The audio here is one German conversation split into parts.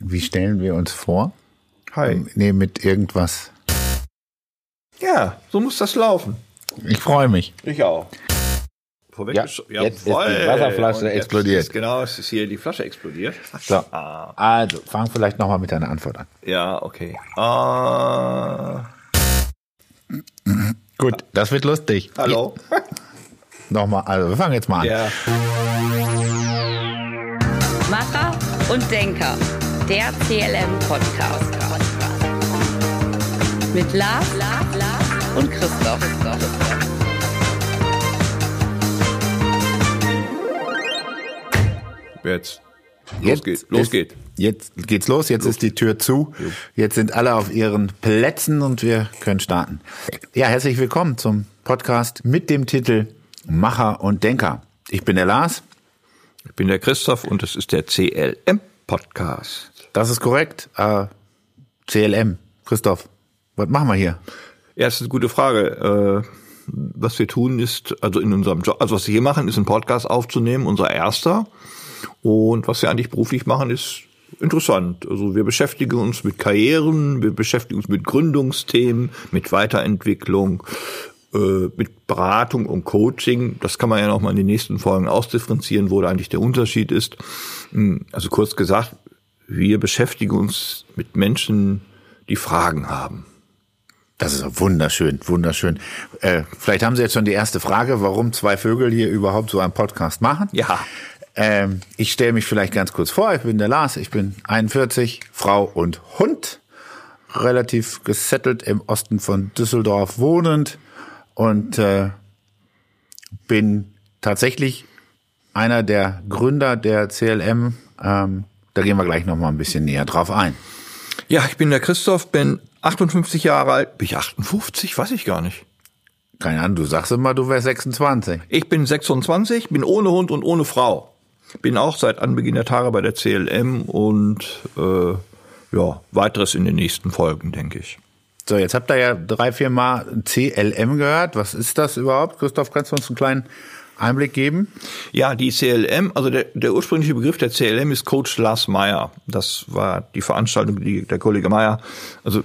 Wie stellen wir uns vor? Hi. Nee, mit irgendwas. Ja, so muss das laufen. Ich freue mich. Ich auch. Vorweg Ja, jetzt ist die Wasserflasche Und jetzt explodiert. Ist, genau, es ist hier die Flasche explodiert. So. Ah, Also, fang vielleicht nochmal mit deiner Antwort an. ja, okay. Ah, Gut, das wird lustig. hallo. Nochmal, also wir fangen jetzt mal an. Ja. Macher und Denker. Der CLM-Podcast. Mit Lars, Lars, Lars und Christoph. Jetzt. Los geht. Los ist, geht. Jetzt geht's los, jetzt ist die Tür zu. Jetzt sind alle auf ihren Plätzen und wir können starten. Ja, herzlich willkommen zum Podcast mit dem Titel Macher und Denker. Ich bin der Lars, Ich bin der Christoph und es ist der CLM-Podcast. Das ist korrekt. Äh, CLM, Christoph, was machen wir hier? Ja, das ist eine gute Frage. Äh, was wir tun ist, also in unserem Job, also was wir hier machen, ist einen Podcast aufzunehmen, unser erster. Und was wir eigentlich beruflich machen, ist interessant. Also wir beschäftigen uns mit Karrieren, wir beschäftigen uns mit Gründungsthemen, mit Weiterentwicklung, äh, mit Beratung und Coaching. Das kann man ja noch mal in den nächsten Folgen ausdifferenzieren, wo da eigentlich der Unterschied ist. Hm, Also kurz gesagt, wir beschäftigen uns mit Menschen, die Fragen haben. Das ist wunderschön, wunderschön. Äh, vielleicht haben Sie jetzt schon die erste Frage, warum zwei Vögel hier überhaupt so einen Podcast machen. Ja. Ähm, ich stelle mich vielleicht ganz kurz vor. Ich bin der Lars, ich bin 41, Frau und Hund, relativ gesettelt im Osten von Düsseldorf wohnend und äh, bin tatsächlich einer der Gründer der CLM. Ähm, da gehen wir gleich noch mal ein bisschen näher drauf ein. Ja, ich bin der Christoph, bin 58 Jahre alt. Bin ich 58? Weiß ich gar nicht. Keine Ahnung, du sagst immer, du wärst 26. Ich bin 26, bin ohne Hund und ohne Frau. Bin auch seit Anbeginn der Tage bei der CLM und äh, ja, weiteres in den nächsten Folgen, denke ich. So, jetzt habt ihr ja drei, vier Mal CLM gehört. Was ist das überhaupt? Christoph, kannst du uns einen kleinen Einblick geben? Ja, die CLM, also der, der ursprüngliche Begriff der CLM ist Coach Lars Meyer. Das war die Veranstaltung, die der Kollege Meyer, also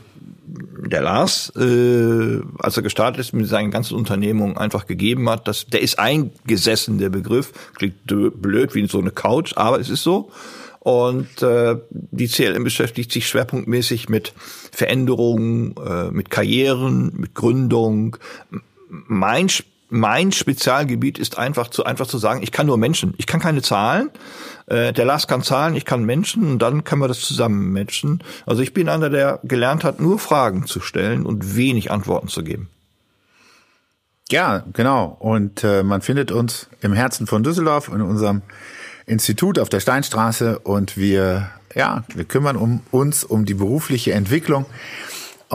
der Lars, äh, als er gestartet ist mit seinen ganzen Unternehmungen, einfach gegeben hat. Das, der ist eingesessen, der Begriff. Klingt blöd wie so eine Couch, aber es ist so. Und äh, die CLM beschäftigt sich schwerpunktmäßig mit Veränderungen, äh, mit Karrieren, mit Gründung. Mein Sp- mein Spezialgebiet ist einfach zu einfach zu sagen, ich kann nur Menschen, ich kann keine Zahlen. Äh, der Lars kann Zahlen, ich kann Menschen und dann können wir das zusammen matchen. Also ich bin einer, der gelernt hat, nur Fragen zu stellen und wenig Antworten zu geben. Ja, genau. Und äh, man findet uns im Herzen von Düsseldorf in unserem Institut auf der Steinstraße und wir, ja, wir kümmern um uns um die berufliche Entwicklung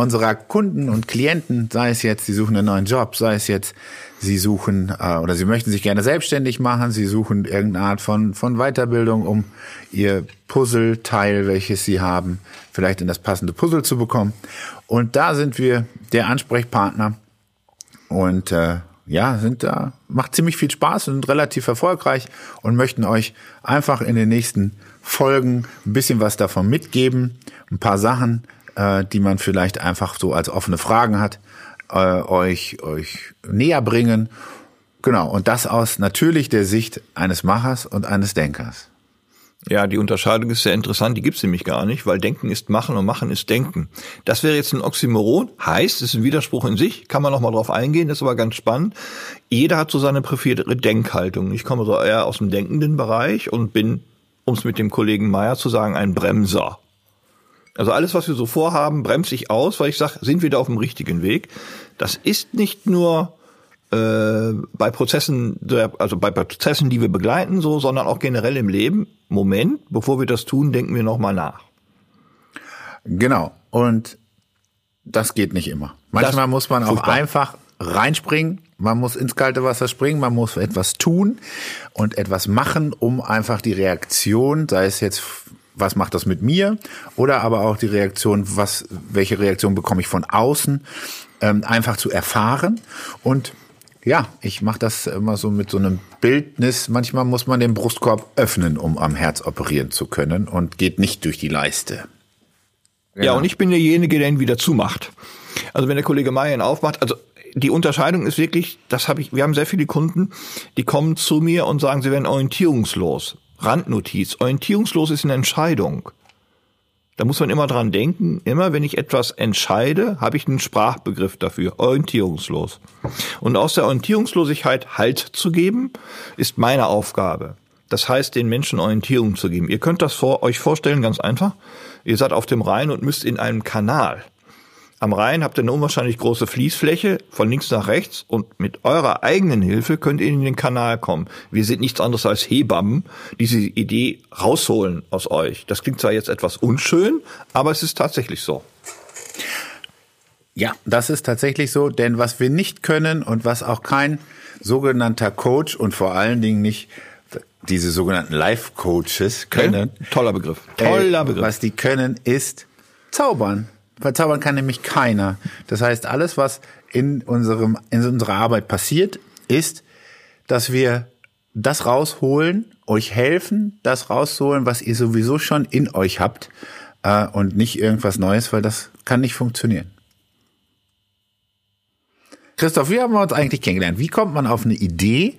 unserer Kunden und Klienten, sei es jetzt, sie suchen einen neuen Job, sei es jetzt, sie suchen äh, oder sie möchten sich gerne selbstständig machen, sie suchen irgendeine Art von, von Weiterbildung, um ihr Puzzleteil, welches sie haben, vielleicht in das passende Puzzle zu bekommen. Und da sind wir der Ansprechpartner und äh, ja, sind da, macht ziemlich viel Spaß und relativ erfolgreich und möchten euch einfach in den nächsten Folgen ein bisschen was davon mitgeben, ein paar Sachen, äh, die man vielleicht einfach so als offene Fragen hat, äh, euch, euch näher bringen. Genau, und das aus natürlich der Sicht eines Machers und eines Denkers. Ja, die Unterscheidung ist sehr interessant, die gibt's nämlich gar nicht, weil Denken ist Machen und Machen ist Denken. Das wäre jetzt ein Oxymoron, heißt, es ist ein Widerspruch in sich, kann man noch mal drauf eingehen, das ist aber ganz spannend. Jeder hat so seine präferierte Denkhaltung. Ich komme so eher aus dem denkenden Bereich und bin, um es mit dem Kollegen Meyer zu sagen, ein Bremser. Also alles, was wir so vorhaben, bremse ich aus, weil ich sage, sind wir da auf dem richtigen Weg. Das ist nicht nur äh, bei Prozessen, also bei Prozessen, die wir begleiten, so, sondern auch generell im Leben. Moment, bevor wir das tun, denken wir nochmal nach. Genau. Und das geht nicht immer. Manchmal Das- muss man auch furchtbar. einfach reinspringen. Man muss ins kalte Wasser springen. Man muss etwas tun und etwas machen, um einfach die Reaktion, sei es jetzt, was macht das mit mir, oder aber auch die Reaktion, was, welche Reaktion bekomme ich von außen, ähm, einfach zu erfahren und Ja, ich mache das immer so mit so einem Bildnis. Manchmal muss man den Brustkorb öffnen, um am Herz operieren zu können und geht nicht durch die Leiste. Ja, und ich bin derjenige, der ihn wieder zumacht. Also wenn der Kollege Meyer ihn aufmacht, also die Unterscheidung ist wirklich, das habe ich, wir haben sehr viele Kunden, die kommen zu mir und sagen, sie werden orientierungslos. Randnotiz. Orientierungslos ist eine Entscheidung. Da muss man immer dran denken, immer wenn ich etwas entscheide, habe ich einen Sprachbegriff dafür, orientierungslos. Und aus der Orientierungslosigkeit Halt zu geben, ist meine Aufgabe. Das heißt, den Menschen Orientierung zu geben. Ihr könnt das vor, euch vorstellen, ganz einfach. Ihr seid auf dem Rhein und müsst in einem Kanal. Am Rhein habt ihr eine unwahrscheinlich große Fließfläche von links nach rechts und mit eurer eigenen Hilfe könnt ihr in den Kanal kommen. Wir sind nichts anderes als Hebammen, die diese Idee rausholen aus euch. Das klingt zwar jetzt etwas unschön, aber es ist tatsächlich so. Ja, das ist tatsächlich so, denn was wir nicht können und was auch kein sogenannter Coach und vor allen Dingen nicht diese sogenannten Life-Coaches können. Toller Begriff. Toller äh, Begriff. Was die können, ist zaubern. Verzaubern kann nämlich keiner. Das heißt, alles, was in unserem, in unserer Arbeit passiert, ist, dass wir das rausholen, euch helfen, das rausholen, was ihr sowieso schon in euch habt, äh, und nicht irgendwas Neues, weil das kann nicht funktionieren. Christoph, wie haben wir uns eigentlich kennengelernt? Wie kommt man auf eine Idee,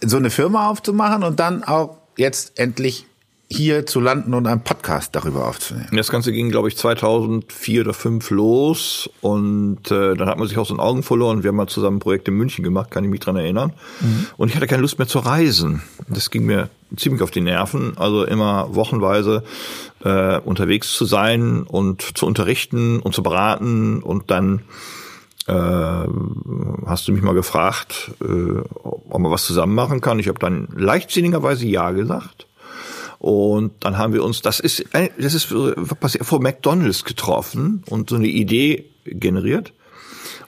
so eine Firma aufzumachen und dann auch jetzt endlich hier zu landen und einen Podcast darüber aufzunehmen. Das Ganze ging, glaube ich, 2004 oder 2005 los und äh, dann hat man sich aus den Augen verloren. Wir haben mal zusammen ein Projekt in München gemacht, kann ich mich dran erinnern. Mhm. Und ich hatte keine Lust mehr zu reisen. Das ging mir ziemlich auf die Nerven, also immer wochenweise äh, unterwegs zu sein und zu unterrichten und zu beraten und dann äh, hast du mich mal gefragt, äh, ob man was zusammen machen kann. Ich habe dann leichtsinnigerweise ja gesagt. Und dann haben wir uns, das ist, das ist passiert vor McDonalds getroffen und so eine Idee generiert.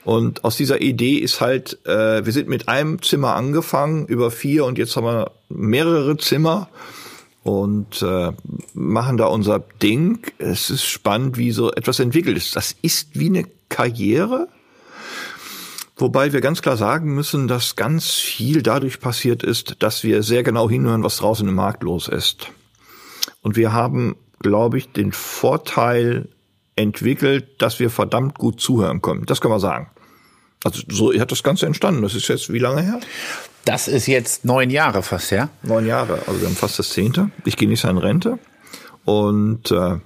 Und aus dieser Idee ist halt, äh, wir sind mit einem Zimmer angefangen, über vier und jetzt haben wir mehrere Zimmer und äh, machen da unser Ding. Es ist spannend, wie so etwas entwickelt ist. Das ist wie eine Karriere, Wobei wir ganz klar sagen müssen, dass ganz viel dadurch passiert ist, dass wir sehr genau hinhören, was draußen im Markt los ist. Und wir haben, glaube ich, den Vorteil entwickelt, dass wir verdammt gut zuhören können. Das kann man sagen. Also so hat das Ganze entstanden. Das ist jetzt wie lange her? Das ist jetzt neun Jahre fast her. Neun Jahre, also wir haben fast das Zehnte. Ich gehe nicht in Rente und äh,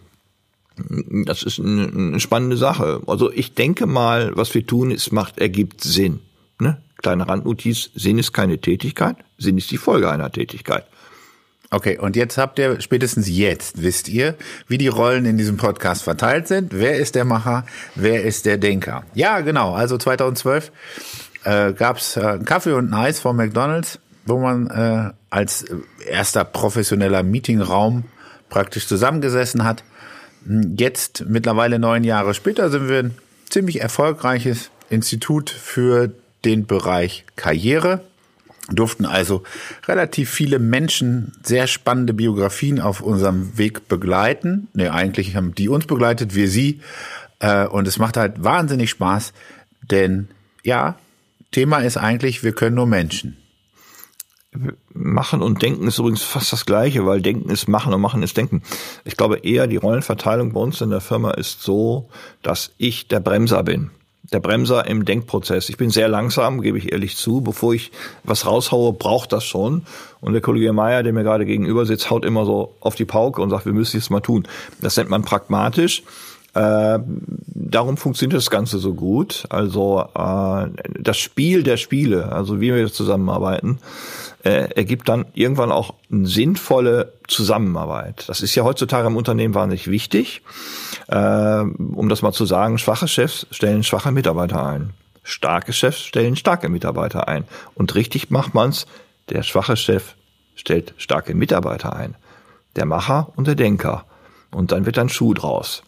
das ist eine, spannende Sache. Also ich denke mal, was wir tun, ist macht ergibt Sinn. Ne? Kleine Randnotiz: Sinn ist keine Tätigkeit, Sinn ist die Folge einer Tätigkeit. Okay, und jetzt habt ihr, spätestens jetzt wisst ihr, wie die Rollen in diesem Podcast verteilt sind. Wer ist der Macher, wer ist der Denker? Ja, genau, also 2012 äh, gab es äh, Kaffee und ein Eis von McDonald's, wo man äh, als erster professioneller Meetingraum praktisch zusammengesessen hat. Jetzt, mittlerweile neun Jahre später, sind wir ein ziemlich erfolgreiches Institut für den Bereich Karriere durften also relativ viele Menschen sehr spannende Biografien auf unserem Weg begleiten. Ne, eigentlich haben die uns begleitet, wir sie. Äh, und es macht halt wahnsinnig Spaß, denn ja, Thema ist eigentlich, wir können nur Menschen. Machen und Denken ist übrigens fast das Gleiche, weil Denken ist Machen und Machen ist Denken. Ich glaube eher, die Rollenverteilung bei uns in der Firma ist so, dass ich der Bremser bin der Bremser im Denkprozess. Ich bin sehr langsam, gebe ich ehrlich zu. Bevor ich was raushaue, braucht das schon. Und der Kollege Meier, der mir gerade gegenüber sitzt, haut immer so auf die Pauke und sagt, wir müssen es mal tun. Das nennt man pragmatisch. Äh, darum funktioniert das Ganze so gut. Also äh, das Spiel der Spiele, also wie wir zusammenarbeiten, äh, ergibt dann irgendwann auch eine sinnvolle Zusammenarbeit. Das ist ja heutzutage im Unternehmen wahnsinnig wichtig. Äh, um das mal zu sagen, schwache Chefs stellen schwache Mitarbeiter ein. Starke Chefs stellen starke Mitarbeiter ein. Und richtig macht man's. Der schwache Chef stellt starke Mitarbeiter ein. Der Macher und der Denker. Und dann wird ein Schuh draus.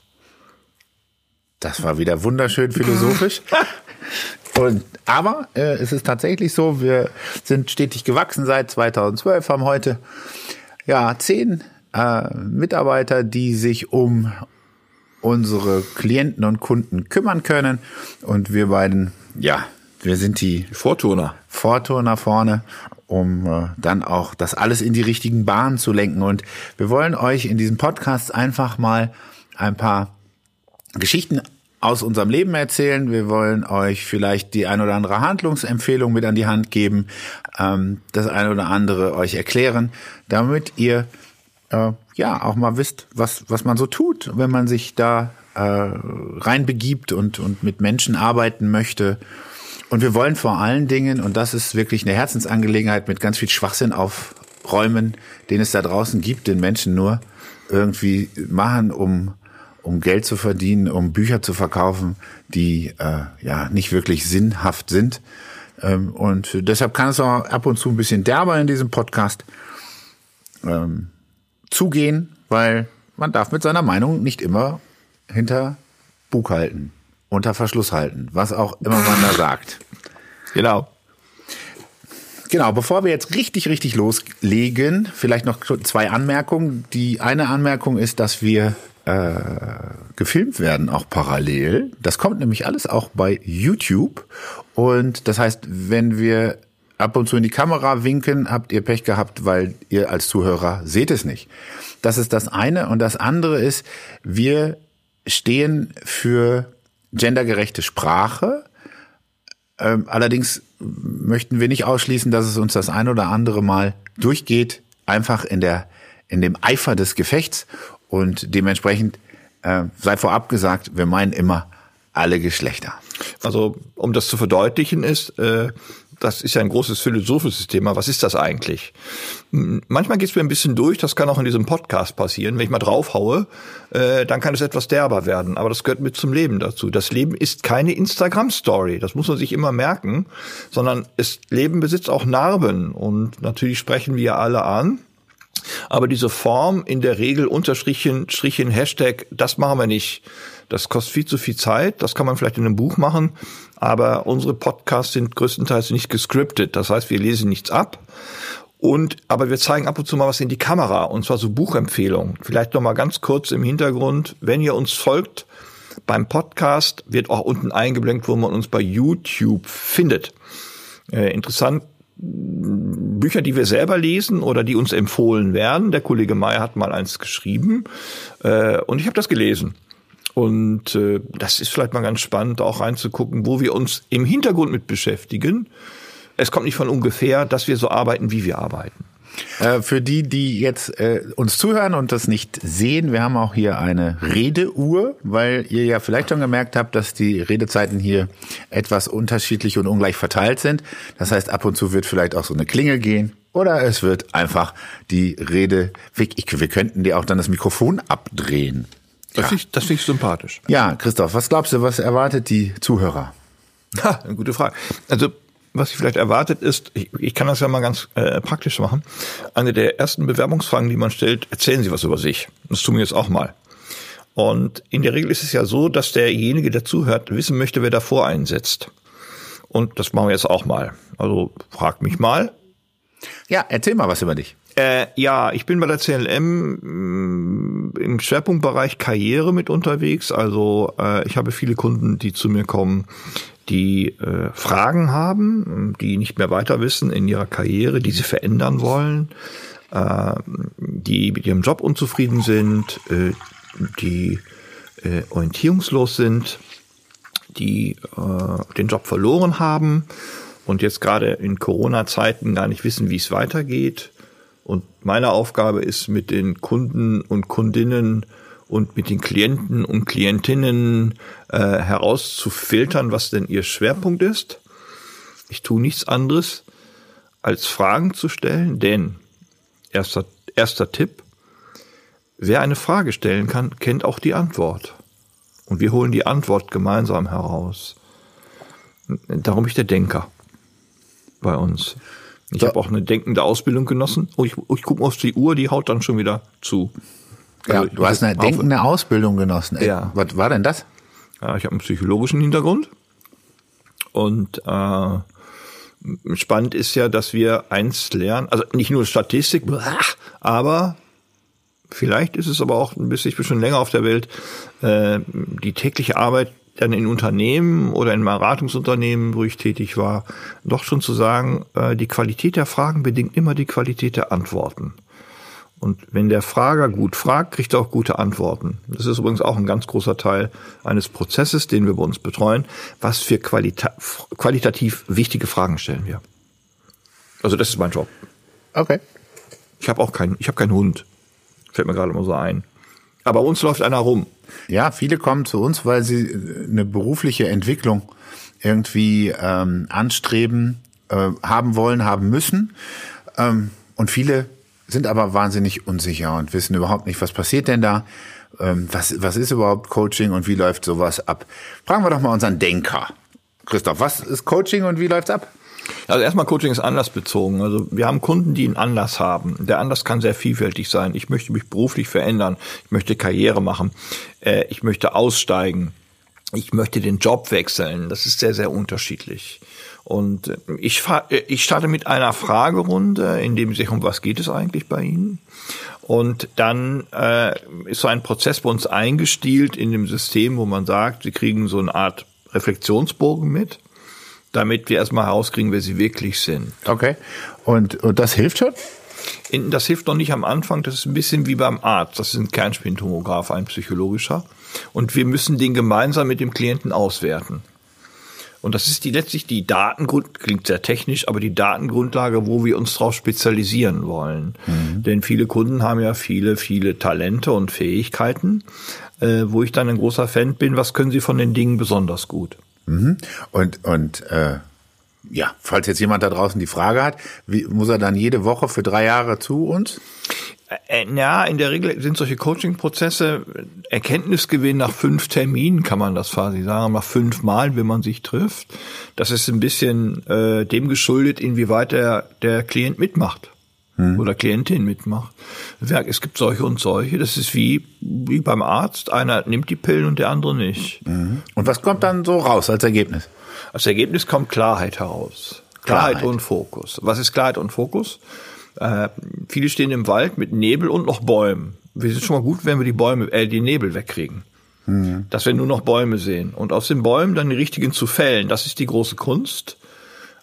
Das war wieder wunderschön philosophisch. Und, aber äh, es ist tatsächlich so, wir sind stetig gewachsen seit 2012, haben heute ja zehn äh, Mitarbeiter, die sich um unsere Klienten und Kunden kümmern können. Und wir beiden, ja, Wir sind die Vorturner. Vorturner vorne, um äh, dann auch das alles in die richtigen Bahnen zu lenken. Und wir wollen euch in diesem Podcast einfach mal ein paar Geschichten aus unserem Leben erzählen. Wir wollen euch vielleicht die ein oder andere Handlungsempfehlung mit an die Hand geben, ähm, das eine oder andere euch erklären, damit ihr äh, ja auch mal wisst, was was man so tut, wenn man sich da äh, reinbegibt und und mit Menschen arbeiten möchte. Und wir wollen vor allen Dingen, und das ist wirklich eine Herzensangelegenheit, mit ganz viel Schwachsinn aufräumen, den es da draußen gibt, den Menschen nur irgendwie machen, um um Geld zu verdienen, um Bücher zu verkaufen, die äh, ja nicht wirklich sinnhaft sind. Ähm, und deshalb kann es auch ab und zu ein bisschen derber in diesem Podcast ähm, zugehen, weil man darf mit seiner Meinung nicht immer hinter Bug halten, unter Verschluss halten, was auch immer man da sagt. Genau. Genau, bevor wir jetzt richtig, richtig loslegen, vielleicht noch zwei Anmerkungen. Die eine Anmerkung ist, dass wir äh, gefilmt werden, auch parallel. Das kommt nämlich alles auch bei YouTube. Und das heißt, wenn wir ab und zu in die Kamera winken, habt ihr Pech gehabt, weil ihr als Zuhörer seht es nicht. Das ist das eine. Und das andere ist, wir stehen für gendergerechte Sprache. Ähm, allerdings möchten wir nicht ausschließen, dass es uns das ein oder andere Mal durchgeht, einfach in der in dem Eifer des Gefechts und dementsprechend äh, sei vorab gesagt, wir meinen immer alle Geschlechter. Also um das zu verdeutlichen ist, äh, das ist ja ein großes philosophisches Thema. Was ist das eigentlich? Manchmal geht es mir ein bisschen durch, das kann auch in diesem Podcast passieren. Wenn ich mal draufhaue, äh, dann kann es etwas derber werden. Aber das gehört mit zum Leben dazu. Das Leben ist keine Instagram-Story, das muss man sich immer merken, sondern das Leben besitzt auch Narben. Und natürlich sprechen wir alle an. Aber diese Form in der Regel Unterstrichen, Strichen, Hashtag, das machen wir nicht. Das kostet viel zu viel Zeit. Das kann man vielleicht in einem Buch machen. Aber unsere Podcasts sind größtenteils nicht gescriptet. Das heißt, wir lesen nichts ab. Und, aber wir zeigen ab und zu mal was in die Kamera. Und zwar so Buchempfehlungen. Vielleicht noch mal ganz kurz im Hintergrund. Wenn ihr uns folgt, beim Podcast wird auch unten eingeblendet, wo man uns bei YouTube findet. Äh, interessant Bücher, die wir selber lesen oder die uns empfohlen werden. Der Kollege May hat mal eins geschrieben äh, und ich habe das gelesen. Und äh, das ist vielleicht mal ganz spannend, auch reinzugucken, wo wir uns im Hintergrund mit beschäftigen. Es kommt nicht von ungefähr, dass wir so arbeiten, wie wir arbeiten. Äh, für die, die jetzt äh, uns zuhören und das nicht sehen, wir haben auch hier eine Redeuhr, weil ihr ja vielleicht schon gemerkt habt, dass die Redezeiten hier etwas unterschiedlich und ungleich verteilt sind. Das heißt, ab und zu wird vielleicht auch so eine Klingel gehen oder es wird einfach die Rede weg. Wir könnten dir auch dann das Mikrofon abdrehen. Das ja. finde ich, das find ich sympathisch. Ja, Christoph, was glaubst du, was erwartet die Zuhörer? Ha, eine gute Frage. Also was sich vielleicht erwartet ist, ich, ich kann das ja mal ganz äh, praktisch machen. Eine der ersten Bewerbungsfragen, die man stellt, erzählen Sie was über sich. Das tun wir jetzt auch mal. Und in der Regel ist es ja so, dass derjenige, der zuhört, wissen möchte, wer davor einsetzt. Und das machen wir jetzt auch mal. Also frag mich mal. Ja, erzähl mal was über dich. Äh, ja, ich bin bei der CLM mm, im Schwerpunktbereich Karriere mit unterwegs. Also äh, ich habe viele Kunden, die zu mir kommen, die äh, Fragen haben, die nicht mehr weiter wissen in ihrer Karriere, die sie verändern wollen, äh, die mit ihrem Job unzufrieden sind, äh, die äh, orientierungslos sind, die den Job verloren haben und jetzt gerade in Corona-Zeiten gar nicht wissen, wie es weitergeht. Und meine Aufgabe ist, mit den Kunden und Kundinnen und mit den Klienten und Klientinnen äh, herauszufiltern, was denn ihr Schwerpunkt ist. Ich tue nichts anderes, als Fragen zu stellen, denn erster, erster Tipp, wer eine Frage stellen kann, kennt auch die Antwort. Und wir holen die Antwort gemeinsam heraus. Darum bin ich der Denker bei uns. Ich habe auch eine denkende Ausbildung genossen. Oh, ich, ich gucke auf die Uhr, die haut dann schon wieder zu. Ja, also, du hast eine denkende Ausbildung genossen. Ey, ja. Was war denn das? Ja, ich habe einen psychologischen Hintergrund. Und äh, spannend ist ja, dass wir eins lernen, also nicht nur Statistik, aber vielleicht ist es aber auch ein bisschen, ich bin schon länger auf der Welt, äh, die tägliche Arbeit dann in Unternehmen oder in Beratungsunternehmen, wo ich tätig war, doch schon zu sagen, äh, die Qualität der Fragen bedingt immer die Qualität der Antworten. Und wenn der Frager gut fragt, kriegt er auch gute Antworten. Das ist übrigens auch ein ganz großer Teil eines Prozesses, den wir bei uns betreuen. Was für qualita qualitativ wichtige Fragen stellen wir? Also das ist mein Job. Okay. Ich habe auch keinen, ich habe keinen Hund. Fällt mir gerade mal so ein. Aber uns läuft einer rum. Ja, viele kommen zu uns, weil sie äh, eine berufliche Entwicklung irgendwie ähm, anstreben, äh, haben wollen, haben müssen. Ähm, und viele sind aber wahnsinnig unsicher und wissen überhaupt nicht, was passiert denn da. Ähm, was, was ist überhaupt Coaching und wie läuft sowas ab? Fragen wir doch mal unseren Denker. Christoph, was ist Coaching und wie läuft's ab? Also erstmal Coaching ist anlassbezogen. Also wir haben Kunden, die einen Anlass haben. Der Anlass kann sehr vielfältig sein. Ich möchte mich beruflich verändern. Ich möchte Karriere machen. Äh, ich möchte aussteigen. Ich möchte den Job wechseln. Das ist sehr, sehr unterschiedlich. Und äh, ich, äh, ich starte mit einer Fragerunde, in dem sich um was geht es eigentlich bei Ihnen? Und dann äh, ist so ein Prozess bei uns eingestielt in dem System, wo man sagt, Sie kriegen so eine Art Reflexionsbogen mit damit wir erstmal herauskriegen, wer sie wirklich sind. Okay. Und, und das hilft schon? Das hilft noch nicht am Anfang, das ist ein bisschen wie beim Arzt. Das ist ein Kernspintomograph, ein psychologischer. Und wir müssen den gemeinsam mit dem Klienten auswerten. Und das ist die letztlich die Datengrund, klingt sehr technisch, aber die Datengrundlage, wo wir uns darauf spezialisieren wollen. Mhm. Denn viele Kunden haben ja viele, viele Talente und Fähigkeiten, äh, wo ich dann ein großer Fan bin, was können sie von den Dingen besonders gut? Mhm. Und, und äh, ja, falls jetzt jemand da draußen die Frage hat, wie, muss er dann jede Woche für drei Jahre zu uns? Äh, äh, ja, in der Regel sind solche Coaching-Prozesse Erkenntnisgewinn nach fünf Terminen, kann man das quasi sagen, nach fünf Mal, wenn man sich trifft. Das ist ein bisschen äh, dem geschuldet, inwieweit der, der Klient mitmacht hm. oder Klientin mitmacht. Es gibt solche und solche. Das ist wie, wie beim Arzt. Einer nimmt die Pillen und der andere nicht. Mhm. Und was kommt dann so raus als Ergebnis? Als Ergebnis kommt Klarheit heraus. Klarheit, Klarheit. und Fokus. Was ist Klarheit und Fokus? Äh, viele stehen im Wald mit Nebel und noch Bäumen. Wir sind schon mal gut, wenn wir die Bäume, äh, die Nebel wegkriegen. Mhm. Dass wir nur noch Bäume sehen. Und aus den Bäumen dann die richtigen zu fällen. Das ist die große Kunst.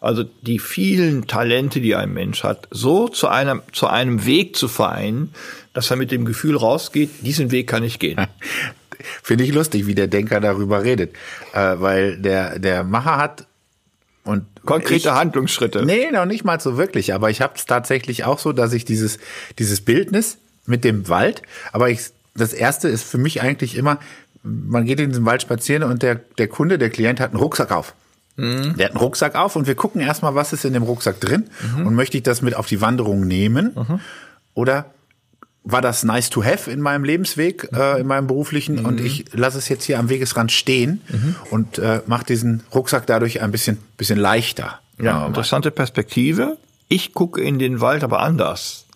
Also die vielen Talente, die ein Mensch hat, so zu einem, zu einem Weg zu vereinen, dass er mit dem Gefühl rausgeht, diesen Weg kann ich gehen. Finde ich lustig, wie der Denker darüber redet, äh, weil der, der Macher hat und konkrete ich, Handlungsschritte. Nee, noch nicht mal so wirklich, aber ich habe es tatsächlich auch so, dass ich dieses dieses Bildnis mit dem Wald, aber ich das erste ist für mich eigentlich immer man geht in diesen Wald spazieren und der der Kunde, der Klient hat einen Rucksack auf. Mhm. Der hat einen Rucksack auf und wir gucken erstmal, was ist in dem Rucksack drin mhm. und möchte ich das mit auf die Wanderung nehmen mhm. oder war das nice to have in meinem Lebensweg, äh, in meinem beruflichen und ich lasse es jetzt hier am Wegesrand stehen und äh, mache diesen Rucksack dadurch ein bisschen, bisschen leichter. Ja, interessante Perspektive. Ich gucke in den Wald aber anders.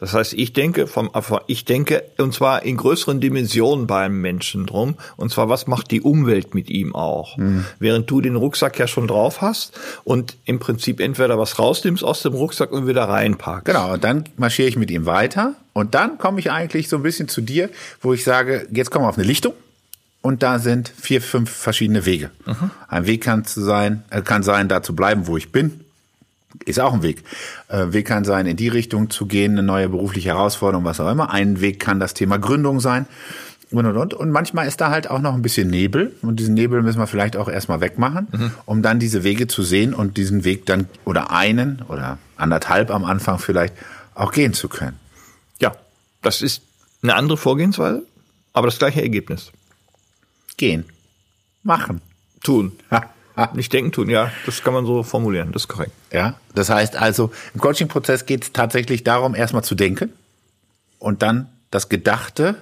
Das heißt, ich denke vom, ich denke, und zwar in größeren Dimensionen beim Menschen drum. Und zwar, was macht die Umwelt mit ihm auch? Mhm. Während du den Rucksack ja schon drauf hast und im Prinzip entweder was rausnimmst aus dem Rucksack und wieder reinpackst. Genau, und dann marschiere ich mit ihm weiter. Und dann komme ich eigentlich so ein bisschen zu dir, wo ich sage, jetzt kommen wir auf eine Lichtung. Und da sind vier, fünf verschiedene Wege. Mhm. Ein Weg kann sein, äh, kann sein, da zu bleiben, wo ich bin ist auch ein Weg. Äh, Weg kann sein, in die Richtung zu gehen, eine neue berufliche Herausforderung, was auch immer. Ein Weg kann das Thema Gründung sein. Und, und, und. Und manchmal ist da halt auch noch ein bisschen Nebel. Und diesen Nebel müssen wir vielleicht auch erstmal wegmachen, mhm. um dann diese Wege zu sehen und diesen Weg dann oder einen oder anderthalb am Anfang vielleicht auch gehen zu können. Ja, das ist eine andere Vorgehensweise, aber das gleiche Ergebnis. Gehen. Machen. Tun. Nicht denken tun, ja, das kann man so formulieren, das ist korrekt. Ja, das heißt also, im Coaching-Prozess geht es tatsächlich darum, erstmal zu denken und dann das Gedachte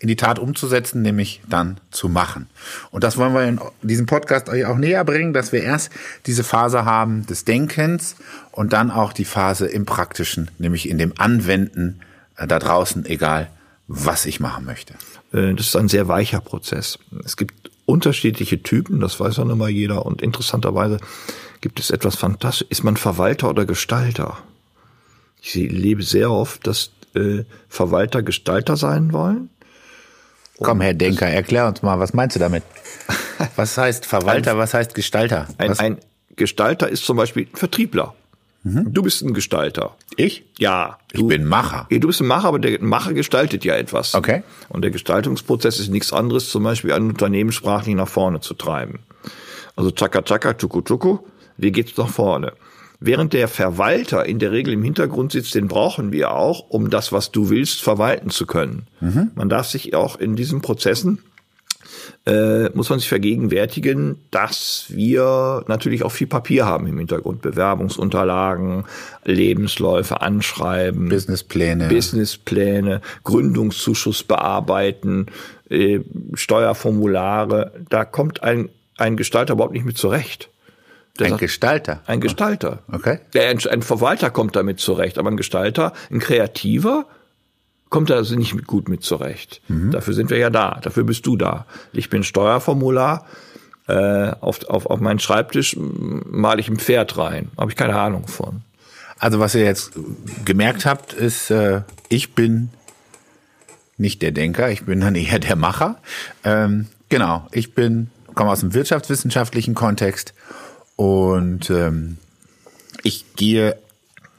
in die Tat umzusetzen, nämlich dann zu machen. Und das wollen wir in diesem Podcast euch auch näher bringen, dass wir erst diese Phase haben des Denkens und dann auch die Phase im Praktischen, nämlich in dem Anwenden äh, da draußen, egal was ich machen möchte. Äh, das ist ein sehr weicher Prozess. Es gibt unterschiedliche Typen, das weiß ja nun mal jeder. Und interessanterweise gibt es etwas fantastisch. Ist man Verwalter oder Gestalter? Ich lebe sehr oft, dass äh, Verwalter Gestalter sein wollen Komm, Herr Denker, erklär uns mal, was meinst du damit? Was heißt Verwalter, was heißt Gestalter? Ein, was? ein Gestalter ist zum Beispiel ein Vertriebler. Du bist ein Gestalter. ich? Ja. Ich bin Macher. Ja, Du bist ein Macher, aber der Macher gestaltet ja etwas. Okay. Und der Gestaltungsprozess ist nichts anderes, zum Beispiel ein Unternehmen sprachlich nach vorne zu treiben. Also Chaka Chaka, Tuku Tuku, wie geht's nach vorne? Während der Verwalter in der Regel im Hintergrund sitzt, den brauchen wir auch, um das, was du willst, verwalten zu können. Man darf sich auch in diesen Prozessen äh, muss man sich vergegenwärtigen, dass wir natürlich auch viel Papier haben im Hintergrund. Bewerbungsunterlagen, Lebensläufe, Anschreiben, Businesspläne. Businesspläne, Gründungszuschuss bearbeiten, äh, Steuerformulare. Da kommt ein, ein Gestalter überhaupt nicht mit zurecht. Der Ein sagt- Gestalter. ein Gestalter. Okay. Der, ein, ein Verwalter kommt damit zurecht, aber ein Gestalter, ein Kreativer, kommt da also nicht mit, gut mit zurecht. Dafür sind wir ja da. Dafür bist du da. Ich bin Steuerformular. Äh, auf, auf, auf meinen Schreibtisch male ich ein Pferd rein. Habe ich keine Ahnung von. Also was ihr jetzt gemerkt habt, ist, äh, ich bin nicht der Denker, ich bin dann eher der Macher. Ähm, genau, ich bin komme aus dem wirtschaftswissenschaftlichen Kontext und ähm, ich gehe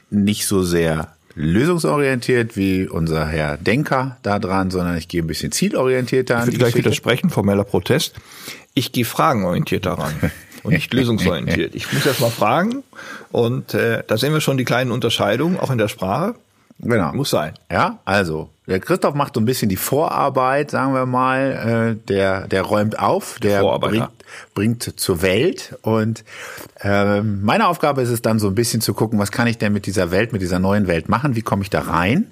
nicht so sehr lösungsorientiert wie unser Herr Denker da dran, sondern ich gehe ein bisschen zielorientierter an Ich die gleich Geschichte. widersprechen, formeller Protest. Ich gehe fragenorientiert daran und nicht lösungsorientiert. Ich muss erst mal fragen und äh, da sehen wir schon die kleinen Unterscheidungen, auch in der Sprache. Genau. Muss sein. Ja, also der Christoph macht so ein bisschen die Vorarbeit, sagen wir mal. Äh, der der räumt auf, der bringt, bringt zur Welt. Und ähm, meine Aufgabe ist es dann so ein bisschen zu gucken, was kann ich denn mit dieser Welt, mit dieser neuen Welt machen? Wie komme ich da rein?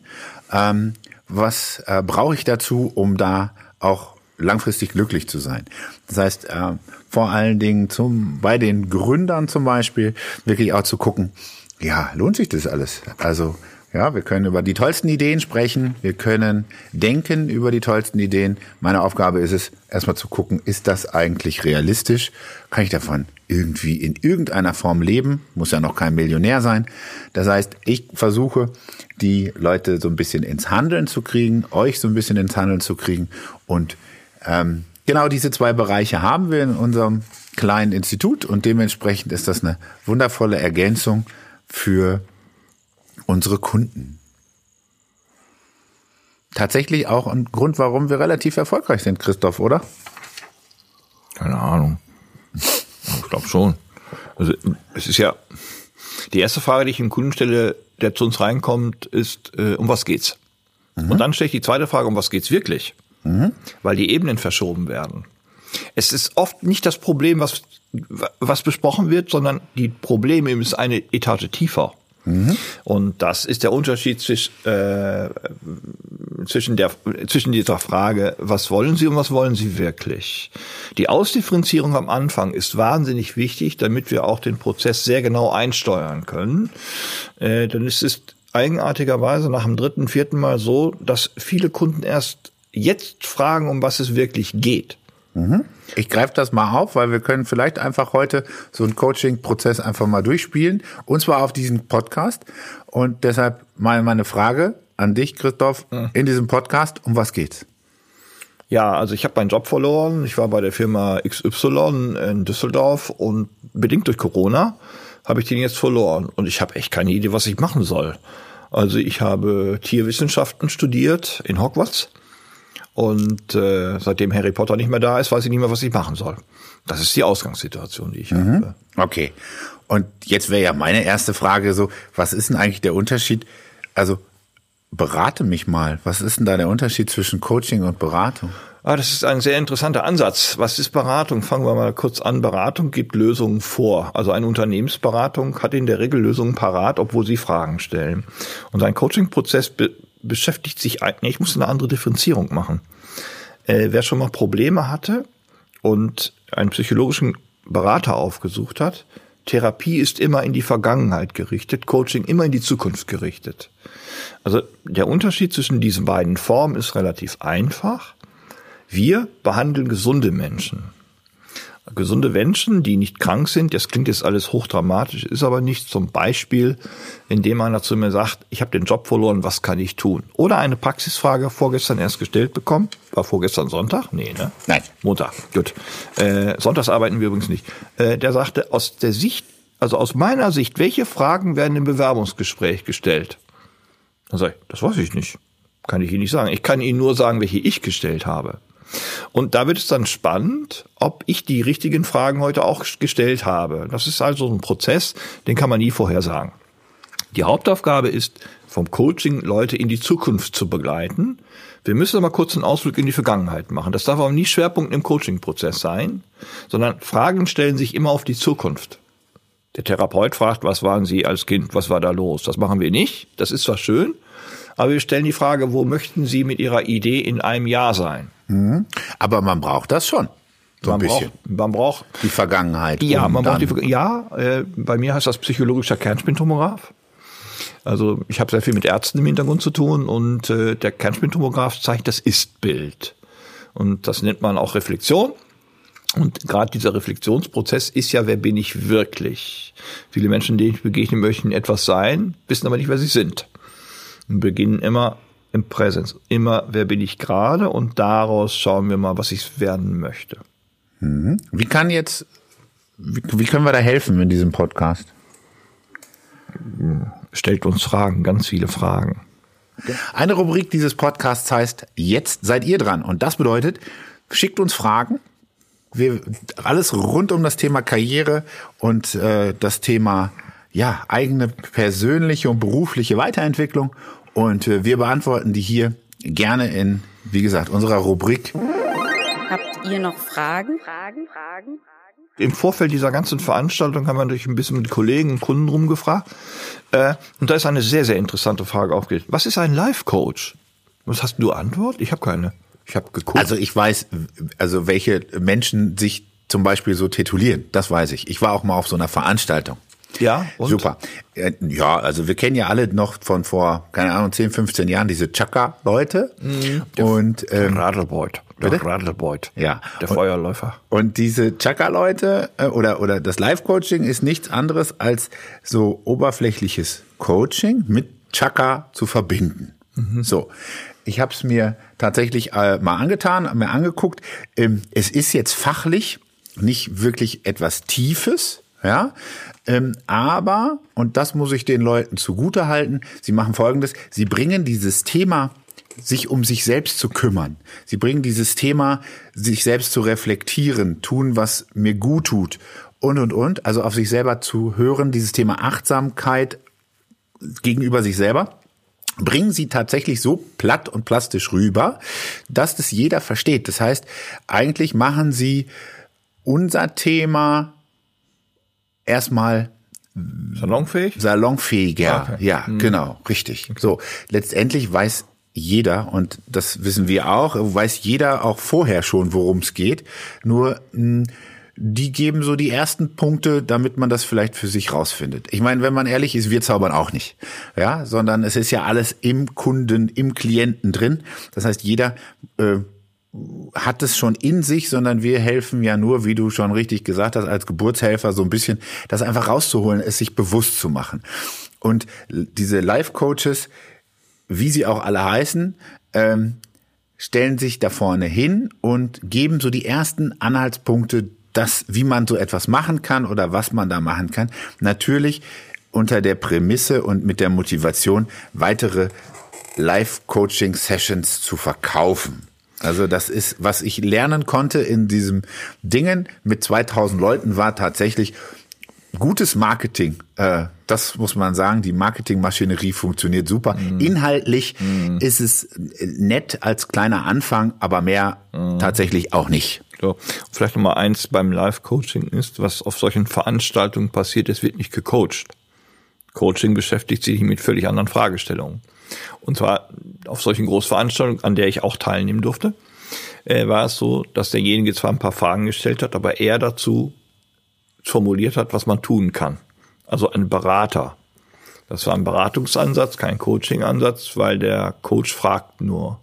Ähm, was äh, brauche ich dazu, um da auch langfristig glücklich zu sein? Das heißt, äh, vor allen Dingen zum, bei den Gründern zum Beispiel wirklich auch zu gucken, ja, lohnt sich das alles? Also ja, wir können über die tollsten Ideen sprechen, wir können denken über die tollsten Ideen. Meine Aufgabe ist es, erstmal zu gucken, ist das eigentlich realistisch? Kann ich davon irgendwie in irgendeiner Form leben? Muss ja noch kein Millionär sein. Das heißt, ich versuche, die Leute so ein bisschen ins Handeln zu kriegen, euch so ein bisschen ins Handeln zu kriegen. Und ähm, genau diese zwei Bereiche haben wir in unserem kleinen Institut und dementsprechend ist das eine wundervolle Ergänzung für unsere Kunden. Tatsächlich auch ein Grund, warum wir relativ erfolgreich sind, Christoph, oder? Keine Ahnung. Ich glaube schon. Also es ist ja die erste Frage, die ich dem Kunden stelle, der zu uns reinkommt, ist, äh, um was geht's? Und dann stelle ich die zweite Frage, um was geht's wirklich? Weil die Ebenen verschoben werden. Es ist oft nicht das Problem, was, was besprochen wird, sondern die Probleme ist eine Etage tiefer. Und das ist der Unterschied zwischen, äh, zwischen, der, zwischen dieser Frage, was wollen Sie und was wollen Sie wirklich? Die Ausdifferenzierung am Anfang ist wahnsinnig wichtig, damit wir auch den Prozess sehr genau einsteuern können. Äh, denn es ist eigenartigerweise nach dem dritten, vierten Mal so, dass viele Kunden erst jetzt fragen, um was es wirklich geht. Ich greife das mal auf, weil wir können vielleicht einfach heute so einen Coaching-Prozess einfach mal durchspielen. Und zwar auf diesen Podcast. Und deshalb mal meine Frage an dich, Christoph, in diesem Podcast. Um was geht's? Ja, also ich habe meinen Job verloren. Ich war bei der Firma XY in Düsseldorf und bedingt durch Corona habe ich den jetzt verloren. Und ich habe echt keine Idee, was ich machen soll. Also ich habe Tierwissenschaften studiert in Hogwarts. Und äh, seitdem Harry Potter nicht mehr da ist, weiß ich nicht mehr, was ich machen soll. Das ist die Ausgangssituation, die ich habe. Okay. Und jetzt wäre ja meine erste Frage so, was ist denn eigentlich der Unterschied? Also berate mich mal. Was ist denn da der Unterschied zwischen Coaching und Beratung? Ah, das ist ein sehr interessanter Ansatz. Was ist Beratung? Fangen wir mal kurz an. Beratung gibt Lösungen vor. Also eine Unternehmensberatung hat in der Regel Lösungen parat, obwohl sie Fragen stellen. Und ein Coaching-Prozess beschäftigt sich, nee, ich muss eine andere Differenzierung machen. Äh, wer schon mal Probleme hatte und einen psychologischen Berater aufgesucht hat, Therapie ist immer in die Vergangenheit gerichtet, Coaching immer in die Zukunft gerichtet. Also der Unterschied zwischen diesen beiden Formen ist relativ einfach. Wir behandeln gesunde Menschen. Gesunde Menschen, die nicht krank sind, das klingt jetzt alles hochdramatisch, ist aber nicht zum Beispiel, indem einer zu mir sagt, ich habe den Job verloren, was kann ich tun? Oder eine Praxisfrage vorgestern erst gestellt bekommen, war vorgestern Sonntag? Nee, ne? Nein. Montag, gut. Äh, Sonntags arbeiten wir übrigens nicht. Äh, der sagte, aus der Sicht, also aus meiner Sicht, welche Fragen werden im Bewerbungsgespräch gestellt? Dann sag ich, das weiß ich nicht. Kann ich Ihnen nicht sagen. Ich kann Ihnen nur sagen, welche ich gestellt habe. Und da wird es dann spannend, ob ich die richtigen Fragen heute auch gestellt habe. Das ist also ein Prozess, den kann man nie vorhersagen. Die Hauptaufgabe ist, vom Coaching Leute in die Zukunft zu begleiten. Wir müssen aber kurz einen Ausflug in die Vergangenheit machen. Das darf aber nie Schwerpunkt im Coaching-Prozess sein, sondern Fragen stellen sich immer auf die Zukunft. Der Therapeut fragt, was waren Sie als Kind, was war da los? Das machen wir nicht. Das ist zwar schön, aber wir stellen die Frage, wo möchten Sie mit Ihrer Idee in einem Jahr sein? Mhm. Aber man braucht das schon. So man ein bisschen. braucht, man braucht die Vergangenheit. ja, um man braucht die ja, äh, bei mir heißt das psychologischer Kernspintomograph. Also ich habe sehr viel mit Ärzten im Hintergrund zu tun und äh, der Kernspintomograph zeigt das Ist-Bild. Und das nennt man auch Reflexion. Und gerade dieser Reflexionsprozess ist ja, wer bin ich wirklich? Viele Menschen, denen ich begegnen möchten, etwas sein, wissen aber nicht, wer sie sind. Und beginnen immer im Präsens. Immer, wer bin ich gerade? Und daraus schauen wir mal, was ich werden möchte. Wie kann jetzt, wie, wie können wir da helfen in diesem Podcast? Stellt uns Fragen, ganz viele Fragen. Eine Rubrik dieses Podcasts heißt Jetzt seid ihr dran. Und das bedeutet, schickt uns Fragen. Wir, alles rund um das Thema Karriere und äh, das Thema ja, eigene persönliche und berufliche Weiterentwicklung. Und äh, wir beantworten die hier gerne in, wie gesagt, unserer Rubrik. Habt ihr noch Fragen? Fragen, Fragen? Im Vorfeld dieser ganzen Veranstaltung haben wir natürlich ein bisschen mit Kollegen und Kunden rumgefragt. Äh, und da ist eine sehr, sehr interessante Frage aufgeht. Was ist ein Life-Coach? Was hast du Antwort? Ich habe keine. Ich habe geguckt. Also ich weiß, also welche Menschen sich zum Beispiel so titulieren. Das weiß ich. Ich war auch mal auf so einer Veranstaltung. Ja, und? Super. Äh, Ja, also wir kennen ja alle noch von vor, keine Ahnung, 10, 15 Jahren diese Chaka-Leute. Und, ähm, Radelbeut. Der Bitte? Radelbeut. Ja. Der Und- Feuerläufer. und diese Chaka-Leute äh, oder, oder das Live-Coaching ist nichts anderes als so oberflächliches Coaching mit Chaka zu verbinden. So, ich habe es mir tatsächlich äh, mal angetan, mir angeguckt. Ähm, es ist jetzt fachlich nicht wirklich etwas Tiefes, ja, ähm, aber, und das muss ich den Leuten zugute halten, sie machen Folgendes, sie bringen dieses Thema sich um sich selbst zu kümmern. Sie bringen dieses Thema, sich selbst zu reflektieren, tun, was mir gut tut und, und, und. Also auf sich selber zu hören, dieses Thema Achtsamkeit gegenüber sich selber bringen sie tatsächlich so platt und plastisch rüber, dass das jeder versteht. Das heißt, eigentlich machen sie unser Thema erstmal Salonfähig? salonfähiger. Okay. Ja, genau, richtig. So, letztendlich weiß jeder, und das wissen wir auch, weiß jeder auch vorher schon, worum es geht. Nur mh, die geben so die ersten Punkte, damit man das vielleicht für sich rausfindet. Ich meine, wenn man ehrlich ist, wir zaubern auch nicht. Ja, sondern es ist ja alles im Kunden, im Klienten drin. Das heißt, jeder äh, hat es schon in sich, sondern wir helfen ja nur, wie du schon richtig gesagt hast, als Geburtshelfer so ein bisschen, das einfach rauszuholen, es sich bewusst zu machen. Und diese Life-Coaches, wie sie auch alle heißen, ähm, stellen sich da vorne hin und geben so die ersten Anhaltspunkte, das, wie man so etwas machen kann oder was man da machen kann. Natürlich unter der Prämisse und mit der Motivation, weitere Live-Coaching-Sessions zu verkaufen. Also das ist, was ich lernen konnte in diesem Dingen mit 2000 Leuten war tatsächlich gutes Marketing. Äh, das muss man sagen. Die Marketingmaschinerie funktioniert super. Inhaltlich ist es nett als kleiner Anfang, aber mehr tatsächlich auch nicht. So. Vielleicht noch mal eins beim Live-Coaching ist, was auf solchen Veranstaltungen passiert, es wird nicht gecoacht. Coaching beschäftigt sich mit völlig anderen Fragestellungen. Und zwar auf solchen Großveranstaltungen, an der ich auch teilnehmen durfte, äh, war es so, dass derjenige zwar ein paar Fragen gestellt hat, aber er dazu formuliert hat, was man tun kann. Also ein Berater. Das war ein Beratungsansatz, kein Coaching-Ansatz, weil der Coach fragt nur.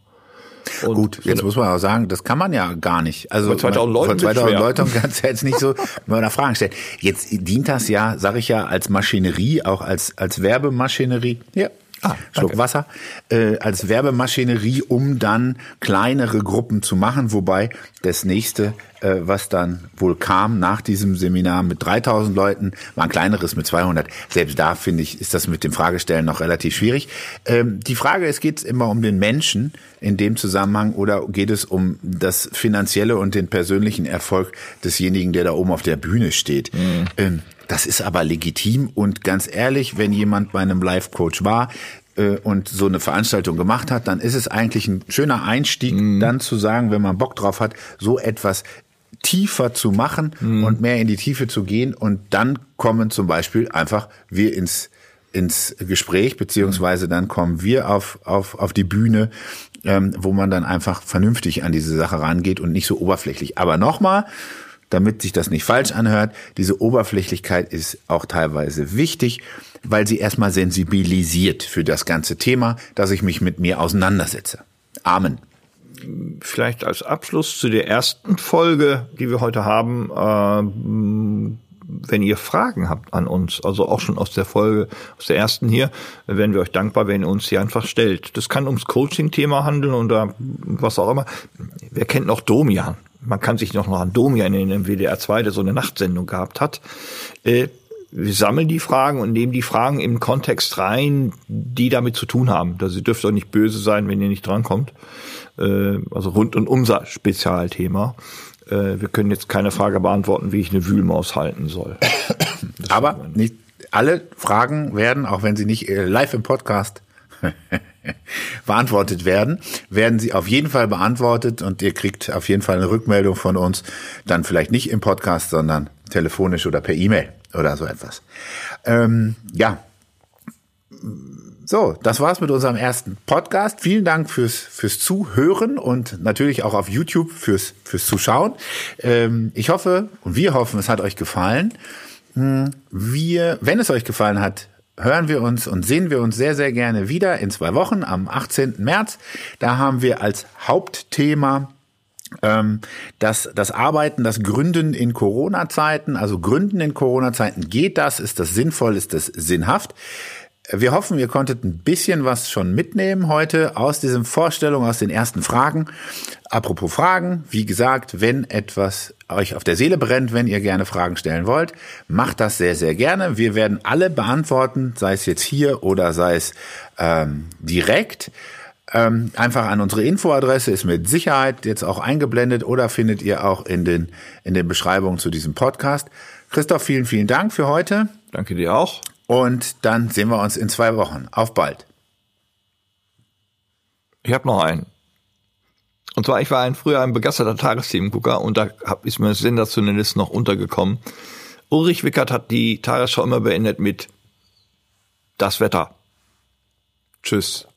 Und Gut, jetzt muss man auch sagen, das kann man ja gar nicht. Also Bei 2000 Leuten von 2000 wird's schwer. Leuten kannst du jetzt nicht so mal da Fragen stellen. Jetzt dient das ja, sage ich ja, als Maschinerie, auch als als Werbemaschinerie. Ja. Ah, Schluck. Wasser, äh, als Werbemaschinerie, um dann kleinere Gruppen zu machen, wobei das nächste, äh, was dann wohl kam nach diesem Seminar mit 3000 Leuten, war ein kleineres mit 200. Selbst da finde ich, ist das mit dem Fragestellen noch relativ schwierig. Ähm, die Frage ist, geht es immer um den Menschen in dem Zusammenhang oder geht es um das finanzielle und den persönlichen Erfolg desjenigen, der da oben auf der Bühne steht? Ähm, das ist aber legitim und ganz ehrlich, wenn jemand bei einem Live-Coach war äh, und so eine Veranstaltung gemacht hat, dann ist es eigentlich ein schöner Einstieg, dann zu sagen, wenn man Bock drauf hat, so etwas tiefer zu machen und mehr in die Tiefe zu gehen und dann kommen zum Beispiel einfach wir ins ins Gespräch, beziehungsweise dann kommen wir auf, auf, auf die Bühne, ähm, wo man dann einfach vernünftig an diese Sache rangeht und nicht so oberflächlich. Aber nochmal, damit sich das nicht falsch anhört, diese Oberflächlichkeit ist auch teilweise wichtig, weil sie erstmal sensibilisiert für das ganze Thema, dass ich mich mit mir auseinandersetze. Amen. vielleicht als Abschluss zu der ersten Folge, die wir heute haben, ähm, wenn ihr Fragen habt an uns, also auch schon aus der Folge, aus der ersten hier, wären wir euch dankbar, wenn ihr uns die einfach stellt. Das kann ums Coaching-Thema handeln oder was auch immer. Wer kennt noch Domian? Man kann sich noch an Domian in dem WDR 2, der so eine Nachtsendung gehabt hat. Äh, wir sammeln die Fragen und nehmen die Fragen im Kontext rein, die damit zu tun haben. Also ihr dürft auch nicht böse sein, wenn ihr nicht drankommt. Äh, also rund um unser Spezialthema. Äh, wir können jetzt keine Frage beantworten, wie ich eine Wühlmaus halten soll. Aber nicht alle Fragen werden, auch wenn sie nicht äh, live im Podcast beantwortet werden, werden sie auf jeden Fall beantwortet und ihr kriegt auf jeden Fall eine Rückmeldung von uns. Dann vielleicht nicht im Podcast, sondern telefonisch oder per E-Mail oder so etwas. Ähm, ja. So, das war's mit unserem ersten Podcast. Vielen Dank fürs, fürs Zuhören und natürlich auch auf YouTube fürs, fürs Zuschauen. Ähm, ich hoffe und wir hoffen, es hat euch gefallen. Hm, Wir, wenn es euch gefallen hat, hören wir uns und sehen wir uns sehr, sehr gerne wieder in zwei Wochen am 18. März. Da haben wir als Hauptthema ähm, das, das Arbeiten, das Gründen in Corona-Zeiten, also Gründen in Corona-Zeiten, geht das? Ist das sinnvoll? Ist das sinnhaft? Wir hoffen, ihr konntet ein bisschen was schon mitnehmen heute aus diesen Vorstellungen, aus den ersten Fragen. Apropos Fragen, wie gesagt, wenn etwas euch auf der Seele brennt, wenn ihr gerne Fragen stellen wollt, macht das sehr, sehr gerne. Wir werden alle beantworten, sei es jetzt hier oder sei es ähm, direkt. Ähm, einfach an unsere Infoadresse ist mit Sicherheit jetzt auch eingeblendet oder findet ihr auch in den, in den Beschreibungen zu diesem Podcast. Christoph, vielen, vielen Dank für heute. Danke dir auch. Und dann sehen wir uns in zwei Wochen. Auf bald. Ich habe noch einen. Und zwar, ich war ein früher ein begeisterter Tagesthemengucker und da ist mir sensationelles noch untergekommen. Ulrich Wickert hat die Tagesschau immer beendet mit Das Wetter. Tschüss.